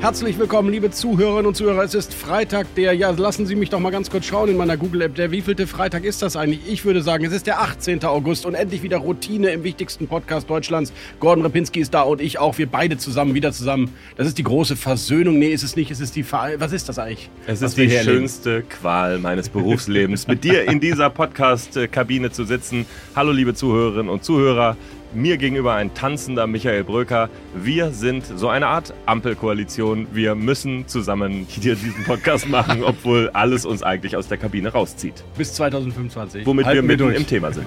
Herzlich willkommen, liebe Zuhörerinnen und Zuhörer. Es ist Freitag, der, ja, lassen Sie mich doch mal ganz kurz schauen in meiner Google-App. Der wievielte Freitag ist das eigentlich? Ich würde sagen, es ist der 18. August und endlich wieder Routine im wichtigsten Podcast Deutschlands. Gordon Repinski ist da und ich auch. Wir beide zusammen, wieder zusammen. Das ist die große Versöhnung. Nee, ist es nicht. Es ist die Ver Was ist das eigentlich? Es ist die schönste Qual meines Berufslebens, mit dir in dieser Podcast-Kabine zu sitzen. Hallo, liebe Zuhörerinnen und Zuhörer. Mir gegenüber ein tanzender Michael Bröker. Wir sind so eine Art Ampelkoalition. Wir müssen zusammen hier diesen Podcast machen, obwohl alles uns eigentlich aus der Kabine rauszieht. Bis 2025. Womit Halten wir mitten wir im Thema sind.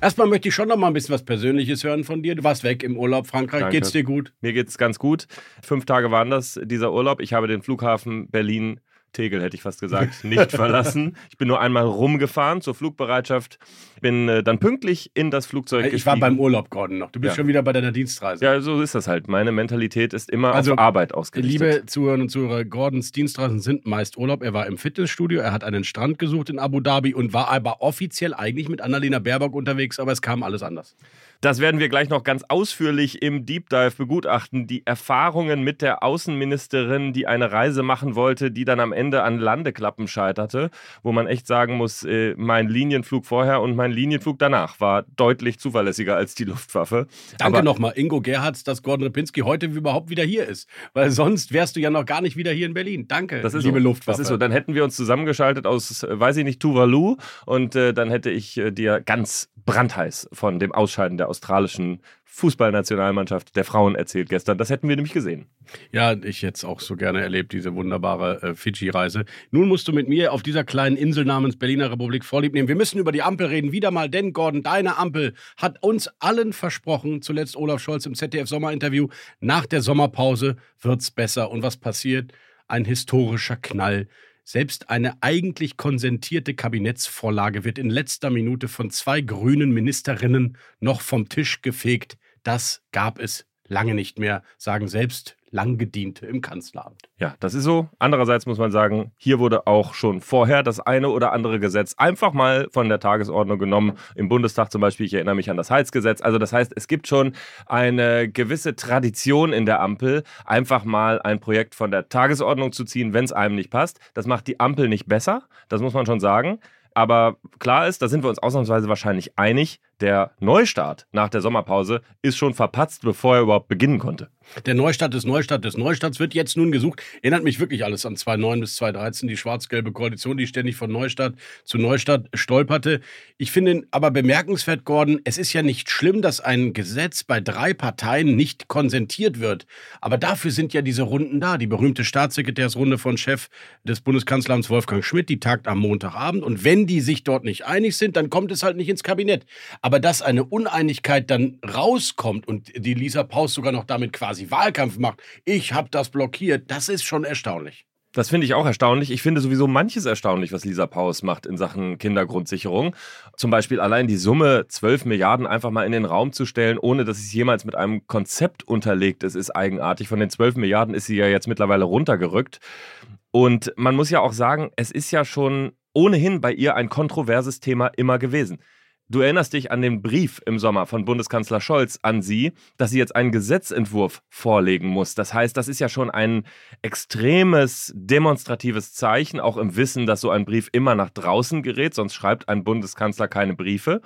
Erstmal möchte ich schon noch mal ein bisschen was Persönliches hören von dir. Du warst weg im Urlaub, Frankreich. Danke. Geht's dir gut? Mir geht's ganz gut. Fünf Tage waren das, dieser Urlaub. Ich habe den Flughafen Berlin Tegel hätte ich fast gesagt, nicht verlassen. Ich bin nur einmal rumgefahren zur Flugbereitschaft, bin äh, dann pünktlich in das Flugzeug Ich gestiegen. war beim Urlaub, Gordon, noch. Du bist ja. schon wieder bei deiner Dienstreise. Ja, so ist das halt. Meine Mentalität ist immer also, auf Arbeit ausgerichtet. Liebe Zuhörerinnen und Zuhörer, Gordons Dienstreisen sind meist Urlaub. Er war im Fitnessstudio, er hat einen Strand gesucht in Abu Dhabi und war aber offiziell eigentlich mit Annalena Baerbock unterwegs, aber es kam alles anders. Das werden wir gleich noch ganz ausführlich im Deep Dive begutachten. Die Erfahrungen mit der Außenministerin, die eine Reise machen wollte, die dann am Ende an Landeklappen scheiterte, wo man echt sagen muss, äh, mein Linienflug vorher und mein Linienflug danach war deutlich zuverlässiger als die Luftwaffe. Danke nochmal, Ingo Gerhards, dass Gordon Repinski heute überhaupt wieder hier ist. Weil sonst wärst du ja noch gar nicht wieder hier in Berlin. Danke, das ist liebe so. Luftwaffe. Das ist so. Dann hätten wir uns zusammengeschaltet aus, äh, weiß ich nicht, Tuvalu und äh, dann hätte ich äh, dir ganz brandheiß von dem Ausscheiden der australischen Fußballnationalmannschaft der Frauen erzählt gestern. Das hätten wir nämlich gesehen. Ja, ich hätte es auch so gerne erlebt, diese wunderbare äh, Fidschi-Reise. Nun musst du mit mir auf dieser kleinen Insel namens Berliner Republik Vorlieb nehmen. Wir müssen über die Ampel reden, wieder mal, denn Gordon, deine Ampel hat uns allen versprochen, zuletzt Olaf Scholz im ZDF-Sommerinterview, nach der Sommerpause wird es besser. Und was passiert? Ein historischer Knall. Selbst eine eigentlich konsentierte Kabinettsvorlage wird in letzter Minute von zwei grünen Ministerinnen noch vom Tisch gefegt. Das gab es lange nicht mehr, sagen selbst Langgediente im Kanzleramt. Ja, das ist so. Andererseits muss man sagen, hier wurde auch schon vorher das eine oder andere Gesetz einfach mal von der Tagesordnung genommen. Im Bundestag zum Beispiel, ich erinnere mich an das Heizgesetz. Also das heißt, es gibt schon eine gewisse Tradition in der Ampel, einfach mal ein Projekt von der Tagesordnung zu ziehen, wenn es einem nicht passt. Das macht die Ampel nicht besser, das muss man schon sagen. Aber klar ist, da sind wir uns ausnahmsweise wahrscheinlich einig, der Neustart nach der Sommerpause ist schon verpatzt, bevor er überhaupt beginnen konnte. Der Neustart des Neustart des Neustarts wird jetzt nun gesucht. Erinnert mich wirklich alles an 2009 bis 2013, die schwarz-gelbe Koalition, die ständig von Neustart zu Neustart stolperte. Ich finde aber bemerkenswert, Gordon, es ist ja nicht schlimm, dass ein Gesetz bei drei Parteien nicht konsentiert wird. Aber dafür sind ja diese Runden da. Die berühmte Staatssekretärsrunde von Chef des Bundeskanzleramts Wolfgang Schmidt, die tagt am Montagabend. Und wenn die sich dort nicht einig sind, dann kommt es halt nicht ins Kabinett. Aber dass eine Uneinigkeit dann rauskommt und die Lisa Paus sogar noch damit quasi Wahlkampf macht, ich habe das blockiert, das ist schon erstaunlich. Das finde ich auch erstaunlich. Ich finde sowieso manches erstaunlich, was Lisa Paus macht in Sachen Kindergrundsicherung. Zum Beispiel allein die Summe 12 Milliarden einfach mal in den Raum zu stellen, ohne dass es jemals mit einem Konzept unterlegt ist, ist eigenartig. Von den 12 Milliarden ist sie ja jetzt mittlerweile runtergerückt. Und man muss ja auch sagen, es ist ja schon ohnehin bei ihr ein kontroverses Thema immer gewesen. Du erinnerst dich an den Brief im Sommer von Bundeskanzler Scholz an sie, dass sie jetzt einen Gesetzentwurf vorlegen muss. Das heißt, das ist ja schon ein extremes demonstratives Zeichen, auch im Wissen, dass so ein Brief immer nach draußen gerät, sonst schreibt ein Bundeskanzler keine Briefe.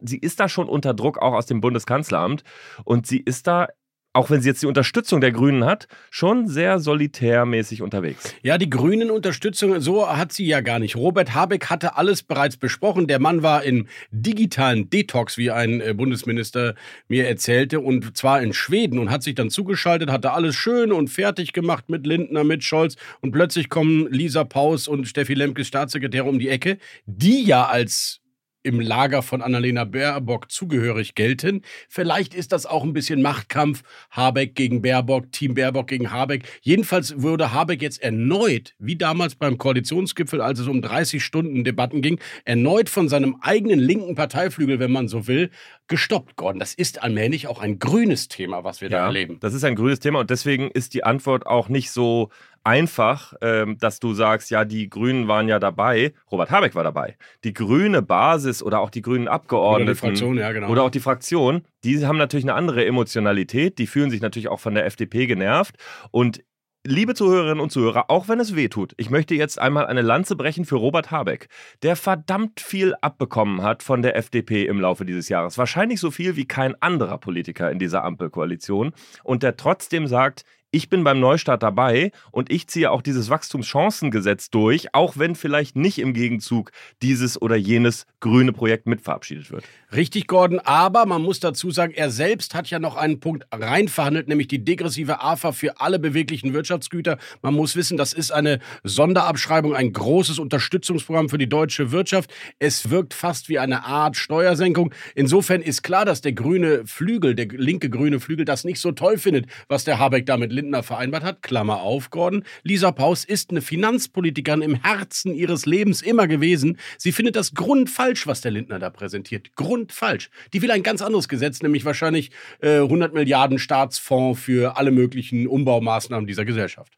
Sie ist da schon unter Druck, auch aus dem Bundeskanzleramt. Und sie ist da auch wenn sie jetzt die Unterstützung der Grünen hat, schon sehr solitärmäßig unterwegs. Ja, die Grünen Unterstützung, so hat sie ja gar nicht. Robert Habeck hatte alles bereits besprochen. Der Mann war im digitalen Detox, wie ein äh, Bundesminister mir erzählte, und zwar in Schweden und hat sich dann zugeschaltet, hatte alles schön und fertig gemacht mit Lindner, mit Scholz und plötzlich kommen Lisa Paus und Steffi Lemkes Staatssekretär um die Ecke, die ja als im Lager von Annalena Baerbock zugehörig gelten. Vielleicht ist das auch ein bisschen Machtkampf. Habeck gegen Baerbock, Team Baerbock gegen Habeck. Jedenfalls würde Habeck jetzt erneut, wie damals beim Koalitionsgipfel, als es um 30 Stunden Debatten ging, erneut von seinem eigenen linken Parteiflügel, wenn man so will, gestoppt worden. Das ist allmählich auch ein grünes Thema, was wir ja, da erleben. Das ist ein grünes Thema und deswegen ist die Antwort auch nicht so einfach, ähm, dass du sagst, ja, die Grünen waren ja dabei, Robert Habeck war dabei. Die grüne Basis oder auch die grünen Abgeordneten oder die Fraktion, ja, genau. oder auch die Fraktion, die haben natürlich eine andere Emotionalität, die fühlen sich natürlich auch von der FDP genervt und Liebe Zuhörerinnen und Zuhörer, auch wenn es weh tut, ich möchte jetzt einmal eine Lanze brechen für Robert Habeck, der verdammt viel abbekommen hat von der FDP im Laufe dieses Jahres. Wahrscheinlich so viel wie kein anderer Politiker in dieser Ampelkoalition. Und der trotzdem sagt, ich bin beim Neustart dabei und ich ziehe auch dieses Wachstumschancengesetz durch, auch wenn vielleicht nicht im Gegenzug dieses oder jenes grüne Projekt mit verabschiedet wird. Richtig, Gordon, aber man muss dazu sagen, er selbst hat ja noch einen Punkt reinverhandelt, nämlich die degressive AFA für alle beweglichen Wirtschaftsgüter. Man muss wissen, das ist eine Sonderabschreibung, ein großes Unterstützungsprogramm für die deutsche Wirtschaft. Es wirkt fast wie eine Art Steuersenkung. Insofern ist klar, dass der grüne Flügel, der linke grüne Flügel, das nicht so toll findet, was der Habeck damit Lindner vereinbart hat. Klammer auf, Gordon. Lisa Paus ist eine Finanzpolitikerin im Herzen ihres Lebens immer gewesen. Sie findet das grundfalsch, was der Lindner da präsentiert. Grundfalsch. Die will ein ganz anderes Gesetz, nämlich wahrscheinlich äh, 100 Milliarden Staatsfonds für alle möglichen Umbaumaßnahmen dieser Gesellschaft.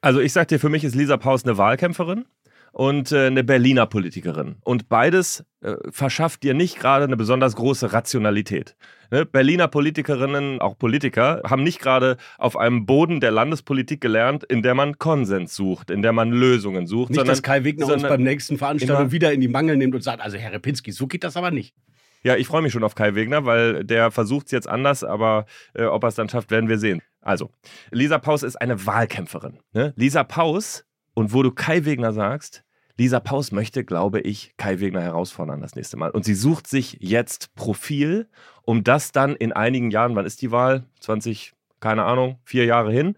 Also ich sag dir, für mich ist Lisa Paus eine Wahlkämpferin und äh, eine Berliner Politikerin. Und beides äh, verschafft dir nicht gerade eine besonders große Rationalität. Ne? Berliner Politikerinnen, auch Politiker, haben nicht gerade auf einem Boden der Landespolitik gelernt, in der man Konsens sucht, in der man Lösungen sucht. Nicht, sondern, dass Kai Wegner uns beim nächsten Veranstaltung wieder in die Mangel nimmt und sagt, also Herr Repinski, so geht das aber nicht. Ja, ich freue mich schon auf Kai Wegner, weil der versucht es jetzt anders, aber äh, ob er es dann schafft, werden wir sehen. Also, Lisa Paus ist eine Wahlkämpferin. Ne? Lisa Paus, und wo du Kai Wegner sagst, Lisa Paus möchte, glaube ich, Kai Wegner herausfordern das nächste Mal. Und sie sucht sich jetzt Profil, um das dann in einigen Jahren, wann ist die Wahl? 20, keine Ahnung, vier Jahre hin.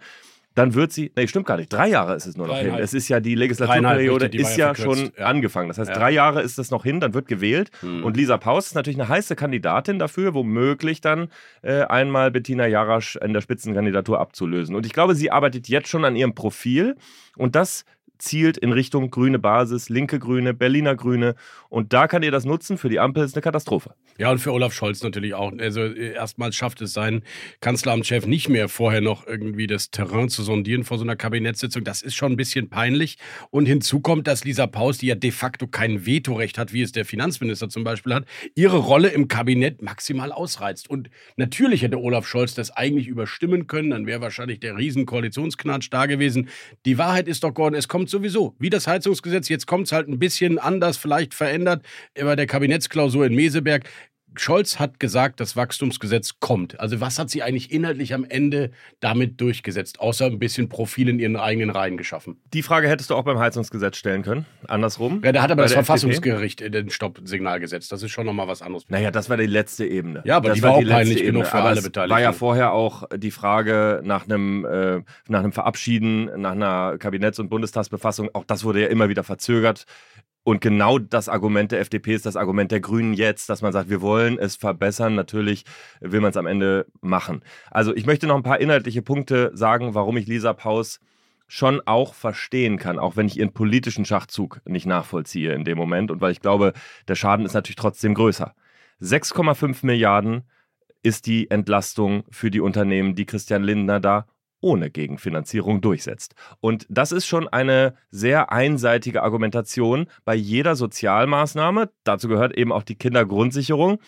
Dann wird sie, nee, stimmt gar nicht, drei Jahre ist es nur noch hin. Es ist ja die Legislaturperiode, ist ja, ja schon ja. angefangen. Das heißt, ja. drei Jahre ist es noch hin, dann wird gewählt. Hm. Und Lisa Paus ist natürlich eine heiße Kandidatin dafür, womöglich dann äh, einmal Bettina Jarasch in der Spitzenkandidatur abzulösen. Und ich glaube, sie arbeitet jetzt schon an ihrem Profil. Und das zielt in Richtung grüne Basis, linke Grüne, Berliner Grüne. Und da kann ihr das nutzen. Für die Ampel ist eine Katastrophe. Ja, und für Olaf Scholz natürlich auch. Also äh, erstmals schafft es sein Kanzleramtschef nicht mehr, vorher noch irgendwie das Terrain zu sondieren vor so einer Kabinettssitzung. Das ist schon ein bisschen peinlich. Und hinzu kommt, dass Lisa Paus, die ja de facto kein Vetorecht hat, wie es der Finanzminister zum Beispiel hat, ihre Rolle im Kabinett maximal ausreizt. Und natürlich hätte Olaf Scholz das eigentlich überstimmen können. Dann wäre wahrscheinlich der Riesenkoalitionsknatsch da gewesen. Die Wahrheit ist doch, Gordon, es kommt kommt sowieso. Wie das Heizungsgesetz, jetzt kommt es halt ein bisschen anders, vielleicht verändert bei der Kabinettsklausur in Meseberg. Scholz hat gesagt, das Wachstumsgesetz kommt. Also was hat sie eigentlich inhaltlich am Ende damit durchgesetzt, außer ein bisschen Profil in ihren eigenen Reihen geschaffen? Die Frage hättest du auch beim Heizungsgesetz stellen können, andersrum. Ja, da hat aber das Verfassungsgericht FDP? den Stoppsignal gesetzt. Das ist schon nochmal was anderes. Naja, das war die letzte Ebene. Ja, aber das die war, war auch peinlich genug für alle Beteiligten. war ja vorher auch die Frage nach einem, äh, nach einem Verabschieden, nach einer Kabinetts- und Bundestagsbefassung. Auch das wurde ja immer wieder verzögert. Und genau das Argument der FDP ist das Argument der Grünen jetzt, dass man sagt, wir wollen es verbessern. Natürlich will man es am Ende machen. Also ich möchte noch ein paar inhaltliche Punkte sagen, warum ich Lisa Paus schon auch verstehen kann, auch wenn ich ihren politischen Schachzug nicht nachvollziehe in dem Moment und weil ich glaube, der Schaden ist natürlich trotzdem größer. 6,5 Milliarden ist die Entlastung für die Unternehmen, die Christian Lindner da ohne Gegenfinanzierung durchsetzt. Und das ist schon eine sehr einseitige Argumentation bei jeder Sozialmaßnahme. Dazu gehört eben auch die Kindergrundsicherung.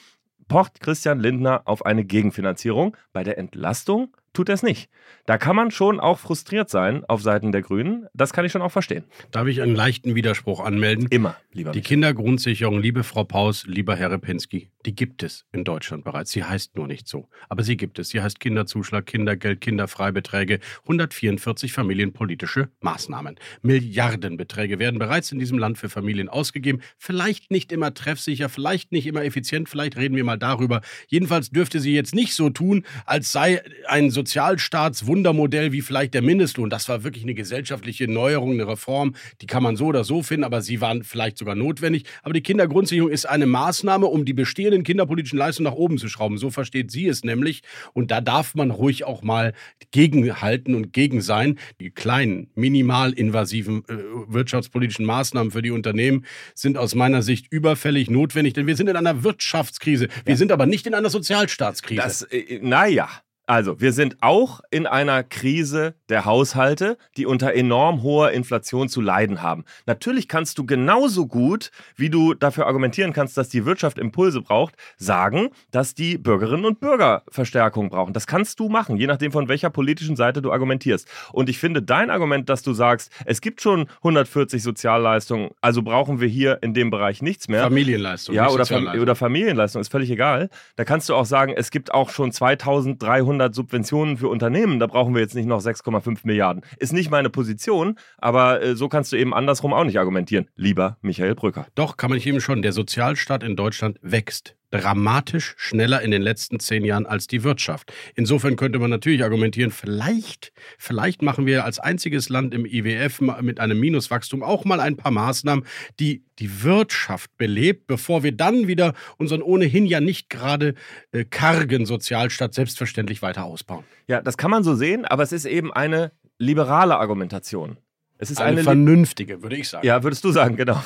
Pocht Christian Lindner auf eine Gegenfinanzierung. Bei der Entlastung tut er es nicht. Da kann man schon auch frustriert sein auf Seiten der Grünen. Das kann ich schon auch verstehen. Darf ich einen leichten Widerspruch anmelden? Immer, lieber. Die Kindergrundsicherung, liebe Frau Paus, lieber Herr Repinski, die gibt es in Deutschland bereits. Sie heißt nur nicht so. Aber sie gibt es. Sie heißt Kinderzuschlag, Kindergeld, Kinderfreibeträge, 144 familienpolitische Maßnahmen. Milliardenbeträge werden bereits in diesem Land für Familien ausgegeben. Vielleicht nicht immer treffsicher, vielleicht nicht immer effizient, vielleicht reden wir mal darüber. Jedenfalls dürfte sie jetzt nicht so tun, als sei ein Sozialstaatswundermodell wie vielleicht der Mindestlohn. Das war wirklich eine gesellschaftliche Neuerung, eine Reform. Die kann man so oder so finden, aber sie waren vielleicht sogar notwendig. Aber die Kindergrundsicherung ist eine Maßnahme, um die bestehenden kinderpolitischen Leistungen nach oben zu schrauben. So versteht sie es nämlich. Und da darf man ruhig auch mal gegenhalten und gegen sein. Die kleinen, minimal invasiven äh, wirtschaftspolitischen Maßnahmen für die Unternehmen sind aus meiner Sicht überfällig notwendig, denn wir sind in einer Wirtschaftskrise. Wir ja. sind aber nicht in einer Sozialstaatskrise. Das, äh, naja. Also, wir sind auch in einer Krise der Haushalte, die unter enorm hoher Inflation zu leiden haben. Natürlich kannst du genauso gut, wie du dafür argumentieren kannst, dass die Wirtschaft Impulse braucht, sagen, dass die Bürgerinnen und Bürger Verstärkung brauchen. Das kannst du machen, je nachdem, von welcher politischen Seite du argumentierst. Und ich finde dein Argument, dass du sagst, es gibt schon 140 Sozialleistungen, also brauchen wir hier in dem Bereich nichts mehr. Familienleistung. Ja, oder, Fam oder Familienleistung, ist völlig egal. Da kannst du auch sagen, es gibt auch schon 2300 200 Subventionen für Unternehmen, da brauchen wir jetzt nicht noch 6,5 Milliarden. Ist nicht meine Position, aber äh, so kannst du eben andersrum auch nicht argumentieren, lieber Michael Brücker. Doch, kann man nicht eben schon. Der Sozialstaat in Deutschland wächst dramatisch schneller in den letzten zehn Jahren als die Wirtschaft. Insofern könnte man natürlich argumentieren, vielleicht, vielleicht machen wir als einziges Land im IWF mit einem Minuswachstum auch mal ein paar Maßnahmen, die die Wirtschaft belebt, bevor wir dann wieder unseren ohnehin ja nicht gerade äh, kargen Sozialstaat selbstverständlich weiter ausbauen. Ja, das kann man so sehen, aber es ist eben eine liberale Argumentation. Es ist eine, eine vernünftige, würde ich sagen. Ja, würdest du sagen, genau.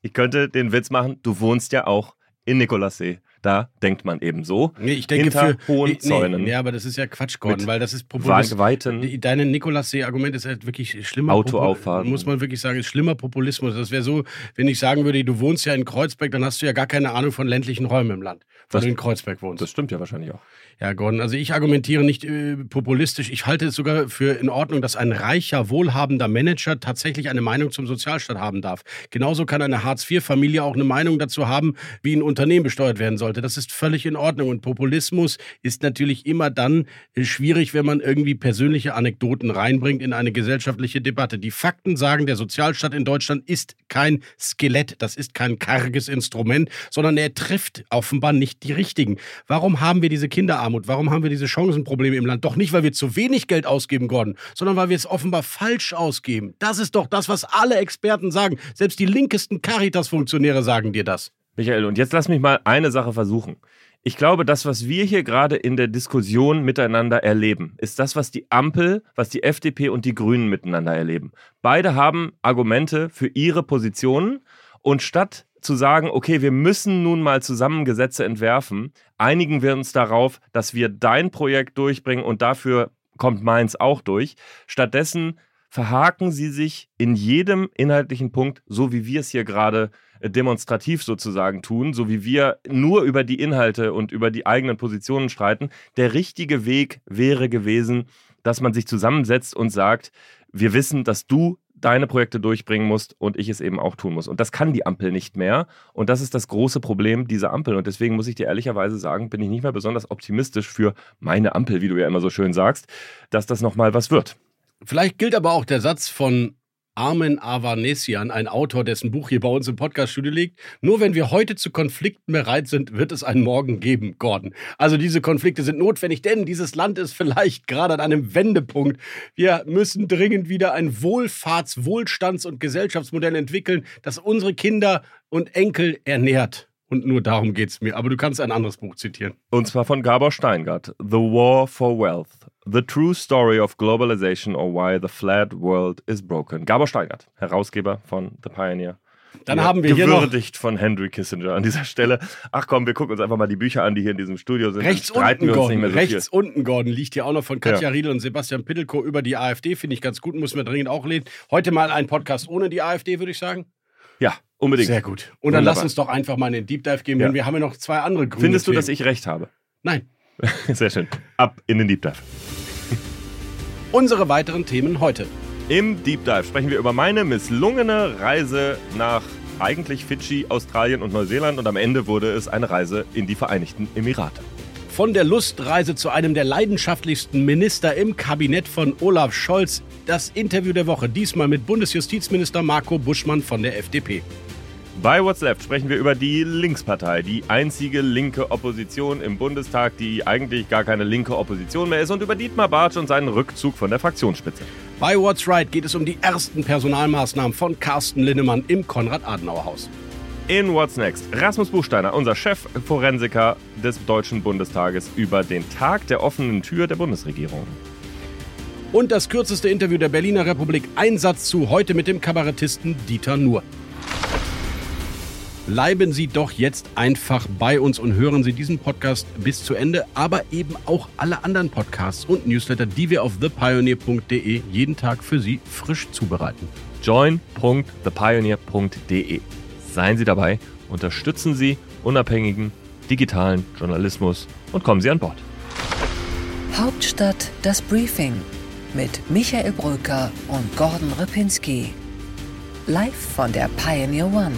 Ich könnte den Witz machen, du wohnst ja auch in Nikolassee. Da denkt man eben so. Nee, ich denke hinter für hohen nee, Zäunen. Ja, aber das ist ja Quatsch, Gordon, weil das ist Populismus. Weiten Deine Nikolassee-Argument ist halt wirklich schlimmer. Autoauffahrten. Muss man wirklich sagen, ist schlimmer Populismus. Das wäre so, wenn ich sagen würde, du wohnst ja in Kreuzberg, dann hast du ja gar keine Ahnung von ländlichen Räumen im Land, das, du in Kreuzberg wohnst. Das stimmt ja wahrscheinlich auch. Ja, Gordon, also ich argumentiere nicht äh, populistisch. Ich halte es sogar für in Ordnung, dass ein reicher, wohlhabender Manager tatsächlich eine Meinung zum Sozialstaat haben darf. Genauso kann eine Hartz-IV-Familie auch eine Meinung dazu haben, wie ein Unternehmen besteuert werden sollte. Das ist völlig in Ordnung. Und Populismus ist natürlich immer dann äh, schwierig, wenn man irgendwie persönliche Anekdoten reinbringt in eine gesellschaftliche Debatte. Die Fakten sagen, der Sozialstaat in Deutschland ist kein Skelett, das ist kein karges Instrument, sondern er trifft offenbar nicht die richtigen. Warum haben wir diese Kinderarmut? Armut? Warum haben wir diese Chancenprobleme im Land? Doch nicht, weil wir zu wenig Geld ausgeben, Gordon, sondern weil wir es offenbar falsch ausgeben. Das ist doch das, was alle Experten sagen. Selbst die linkesten Caritas-Funktionäre sagen dir das. Michael, und jetzt lass mich mal eine Sache versuchen. Ich glaube, das, was wir hier gerade in der Diskussion miteinander erleben, ist das, was die Ampel, was die FDP und die Grünen miteinander erleben. Beide haben Argumente für ihre Positionen und statt zu sagen, okay, wir müssen nun mal zusammen Gesetze entwerfen, einigen wir uns darauf, dass wir dein Projekt durchbringen und dafür kommt meins auch durch. Stattdessen verhaken sie sich in jedem inhaltlichen Punkt, so wie wir es hier gerade äh, demonstrativ sozusagen tun, so wie wir nur über die Inhalte und über die eigenen Positionen streiten. Der richtige Weg wäre gewesen, dass man sich zusammensetzt und sagt, wir wissen, dass du deine Projekte durchbringen musst und ich es eben auch tun muss. Und das kann die Ampel nicht mehr. Und das ist das große Problem dieser Ampel. Und deswegen muss ich dir ehrlicherweise sagen, bin ich nicht mehr besonders optimistisch für meine Ampel, wie du ja immer so schön sagst, dass das nochmal was wird. Vielleicht gilt aber auch der Satz von Armen Avanesian, ein Autor, dessen Buch hier bei uns im Podcaststudio liegt. Nur wenn wir heute zu Konflikten bereit sind, wird es einen Morgen geben, Gordon. Also diese Konflikte sind notwendig, denn dieses Land ist vielleicht gerade an einem Wendepunkt. Wir müssen dringend wieder ein Wohlfahrts-, Wohlstands- und Gesellschaftsmodell entwickeln, das unsere Kinder und Enkel ernährt. Und nur darum geht es mir. Aber du kannst ein anderes Buch zitieren. Und zwar von Gabor Steingart, The War for Wealth. The True Story of Globalization or Why the Flat World is Broken. Gabor Steingart, Herausgeber von The Pioneer. Dann ja, haben wir hier noch gewürdigt von Henry Kissinger an dieser Stelle. Ach komm, wir gucken uns einfach mal die Bücher an, die hier in diesem Studio sind. Rechts unten, Gordon, so rechts viel. unten, Gordon, liegt hier auch noch von Katja ja. Riedel und Sebastian Pittelko über die AfD. Finde ich ganz gut, muss man dringend auch lesen. Heute mal ein Podcast ohne die AfD, würde ich sagen. Ja, unbedingt. Sehr gut. Und dann Wunderbar. lass uns doch einfach mal einen Deep Dive geben, ja. denn wir haben ja noch zwei andere Gründe. Findest du, dass ich recht habe? Nein. Sehr schön. Ab in den Deep Dive. Unsere weiteren Themen heute. Im Deep Dive sprechen wir über meine misslungene Reise nach eigentlich Fidschi, Australien und Neuseeland und am Ende wurde es eine Reise in die Vereinigten Emirate. Von der Lustreise zu einem der leidenschaftlichsten Minister im Kabinett von Olaf Scholz. Das Interview der Woche, diesmal mit Bundesjustizminister Marco Buschmann von der FDP. Bei What's Left sprechen wir über die Linkspartei, die einzige linke Opposition im Bundestag, die eigentlich gar keine linke Opposition mehr ist, und über Dietmar Bartsch und seinen Rückzug von der Fraktionsspitze. Bei What's Right geht es um die ersten Personalmaßnahmen von Carsten Linnemann im Konrad-Adenauer-Haus. In What's Next Rasmus Buchsteiner, unser Chefforensiker des Deutschen Bundestages, über den Tag der offenen Tür der Bundesregierung. Und das kürzeste Interview der Berliner Republik Einsatz zu heute mit dem Kabarettisten Dieter Nuhr. Bleiben Sie doch jetzt einfach bei uns und hören Sie diesen Podcast bis zu Ende, aber eben auch alle anderen Podcasts und Newsletter, die wir auf thepioneer.de jeden Tag für Sie frisch zubereiten. join.thepioneer.de. Seien Sie dabei, unterstützen Sie unabhängigen digitalen Journalismus und kommen Sie an Bord. Hauptstadt das Briefing mit Michael Brücker und Gordon Ripinski. Live von der Pioneer One.